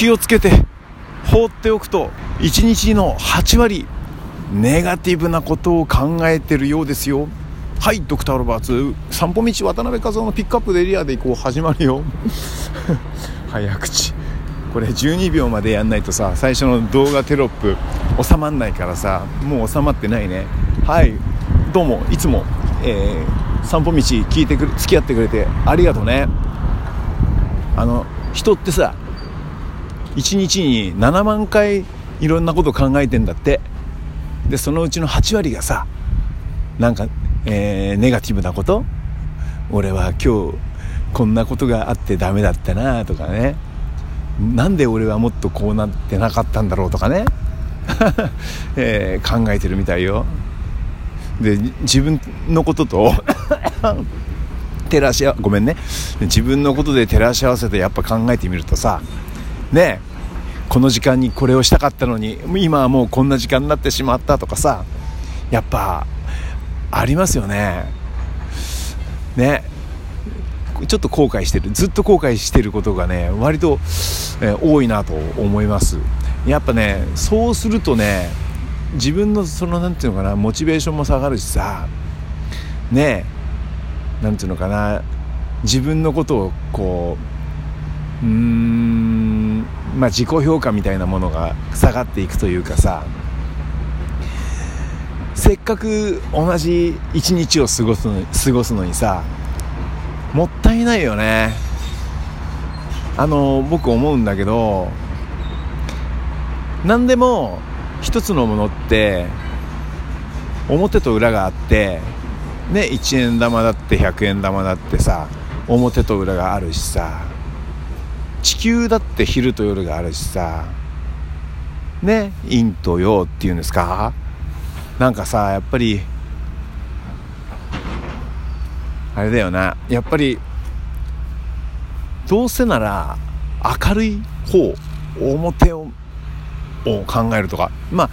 気をつけて放っておくと1日の8割ネガティブなことを考えてるようですよ。はいドクターロバーツ。散歩道渡辺和夫のピックアップでエリアで行こう始まるよ。早口。これ12秒までやんないとさ最初の動画テロップ収まんないからさもう収まってないね。はいどうもいつも、えー、散歩道聞いてくれ付き合ってくれてありがとうね。あの人ってさ1日に7万回いろんなこと考えてんだって。でそのうちの8割がさなんか、えー、ネガティブなこと？俺は今日こんなことがあってダメだったなとかね。なんで俺はもっとこうなってなかったんだろうとかね、えー、考えてるみたいよ。で自分のことと照らし合ごめんね。自分のことで照らし合わせてやっぱ考えてみるとさねこの時間にこれをしたかったのに今はもうこんな時間になってしまったとかさやっぱありますよね。ね。ちょっと後悔してる。ずっと後悔してることがね割と、え、多いなと思います。やっぱねそうするとね自分のその何て言うのかなモチベーションも下がるしさねえ何て言うのかな自分のことをこううんまあ自己評価みたいなものが下がっていくというかさせっかく同じ一日を過ごすの過ごすのにさもったいないよね。あの僕思うんだけど何でも一つのものって表と裏があってね1円玉だって100円玉だってさ表と裏があるしさ地球だって昼と夜があるしさ。ね？陰と陽っていうんですか？なんかさやっぱりあれだよな。やっぱりどうせなら明るい方表をを考えるとか。まあ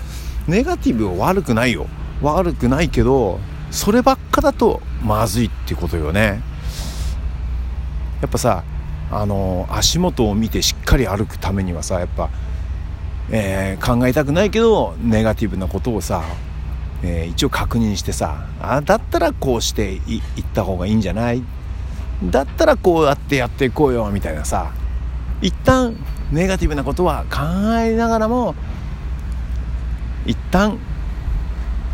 ネガティブは悪くないよ。悪くないけどそればっかだとまずいってことよね。やっぱさあの足元を見てしっかり歩くためにはさやっぱ、えー、考えたくないけどネガティブなことをさえー、一応確認してさあだったらこうしていった方がいいんじゃない？だったらこうやってやっていこうよみたいなさ一旦ネガティブなことは考えながらも一旦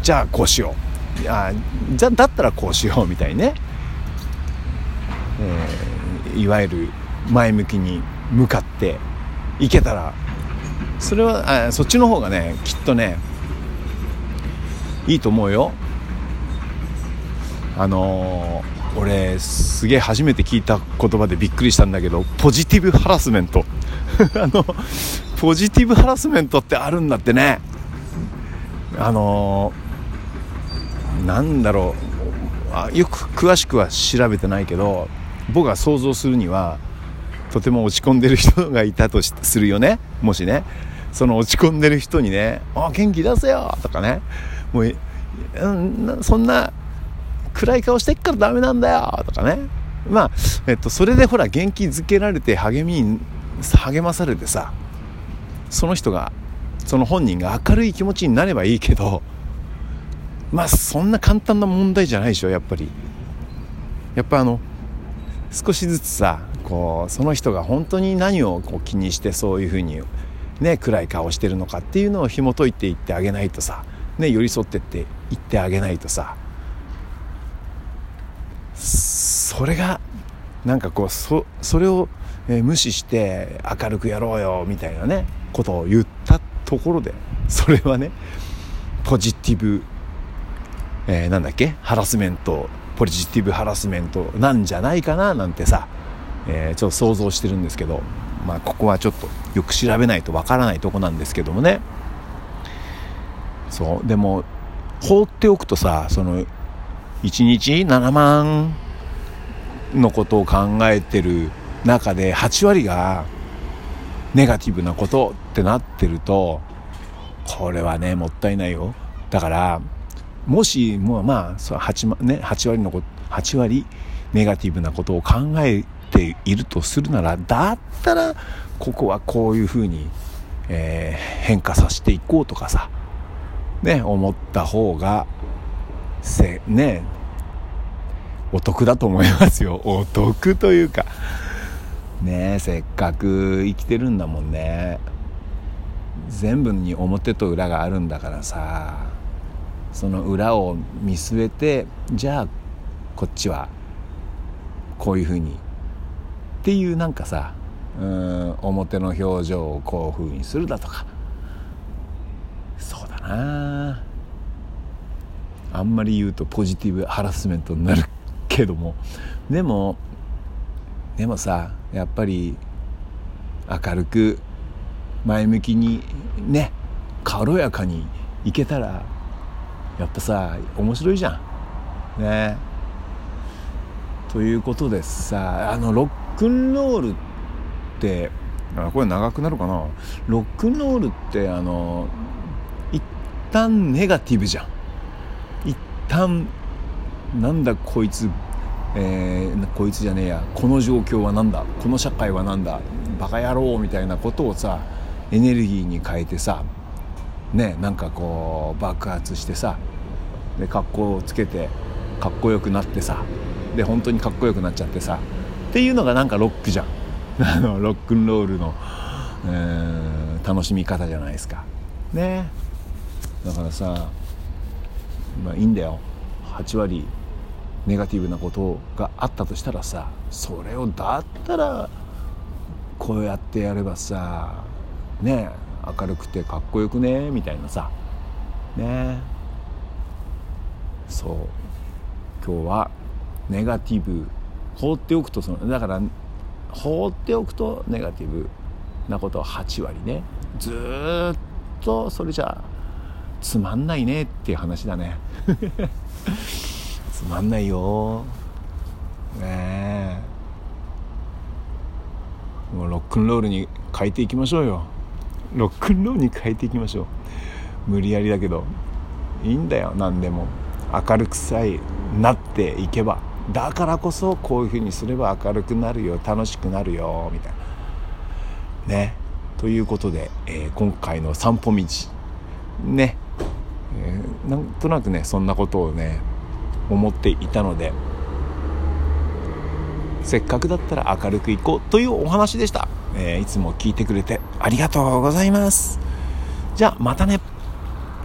じゃあこうしよう。いやじゃだったらこうしようみたいにね、えー、いわゆる前向きに向かっていけたらそれはあそっちの方がねきっとねいいと思うよ。あのー、俺すげえ初めて聞いた言葉でびっくりしたんだけどポジティブハラスメント。あのポジティブハラスメントってあるんだってね。あのー、なんだろう。あよく詳しくは調べてないけど僕が想像するにはとても落ち込んでる人がいたとするよね。もしね。その落ち込んでる人にね「あ元気出せよ」とかね。もう、うん、そんな暗い顔してっからダメなんだよ。とかね。まあ、えっと、それでほら元気づけられて励みに励まされてさその人がその本人が明るい気持ちになればいいけどまあそんな簡単な問題じゃないでしょやっぱり。やっぱあの少しずつさこうその人が本当に何をこう気にしてそういうふうにね暗い顔してるのかっていうのを紐解いていってあげないとさ。ね、寄り添ってって言ってあげないとさ。それがなんかこうそそれを、え無視して明るくやろうよみたいなねことを言ったところでそれはねポジティブ、えー、なんだっけ？ハラスメント。ポジティブハラスメントなんじゃないかななんてさ、えー、ちょっと想像してるんですけどまあここはちょっとよく調べないとわからないとこなんですけどもね。そう。でも放っておくとさその1日7万のことを考えてる中で8割がネガティブなことってなってるとこれはねもったいないよ。だからもしもうまあ 8, ね、8割のこ8割ネガティブなことを考えているとするならだったらここはこういうふうに、えー、変化させていこうとかさね思った方がせねお得だと思いますよ。お得というか。ねせっかく生きてるんだもんね。全部に表と裏があるんだからさその裏を見据えてじゃあこっちはこういうふうにっていうなんかさうん表の表情をこういうふうにするだとか。そうだな。あんまり言うとポジティブハラスメントになるけども。でもでもさやっぱり明るく前向きにね軽やかにいけたらやっぱさ面白いじゃん。ね。ということでさあのロックンロールってあこれ長くなるかな？ロックンロールってあの一旦ネガティブじゃん。一旦なんだこいつえー、こいつじゃねえや。この状況は何だ？この社会は何だ？バカ野郎みたいなことをさエネルギーに変えてさねなんかこう爆発してさで格好をつけてかっこよくなってさで本当にかっこよくなっちゃってさっていうのがなんかロックじゃん。あのロックンロールの、ー、楽しみ方じゃないですか。ね。だからさまあいいんだよ。8割ネガティブなことがあったとしたらさそれをだったらこうやってやればさね明るくてかっこよくねみたいなさ。ね。そう。今日はネガティブ放っておくとそのだから放っておくとネガティブなことは8割ね。ずっとそれじゃつまんないねっていう話だね。つまんないよ。ねえ。もうロックンロールに変えていきましょうよ。ロックンロールに変えていきましょう。無理やりだけど。いいんだよ何でも。明るくさえなっていけばだからこそこういうふうにすれば明るくなるよ楽しくなるよみたいな。ね。ということで、えー、今回の散歩道。ね、えー、なんとなくねそんなことをね思っていたのでせっかくだったら明るくいこうというお話でした、えー、いつも聞いてくれてありがとうございます。じゃあまたね。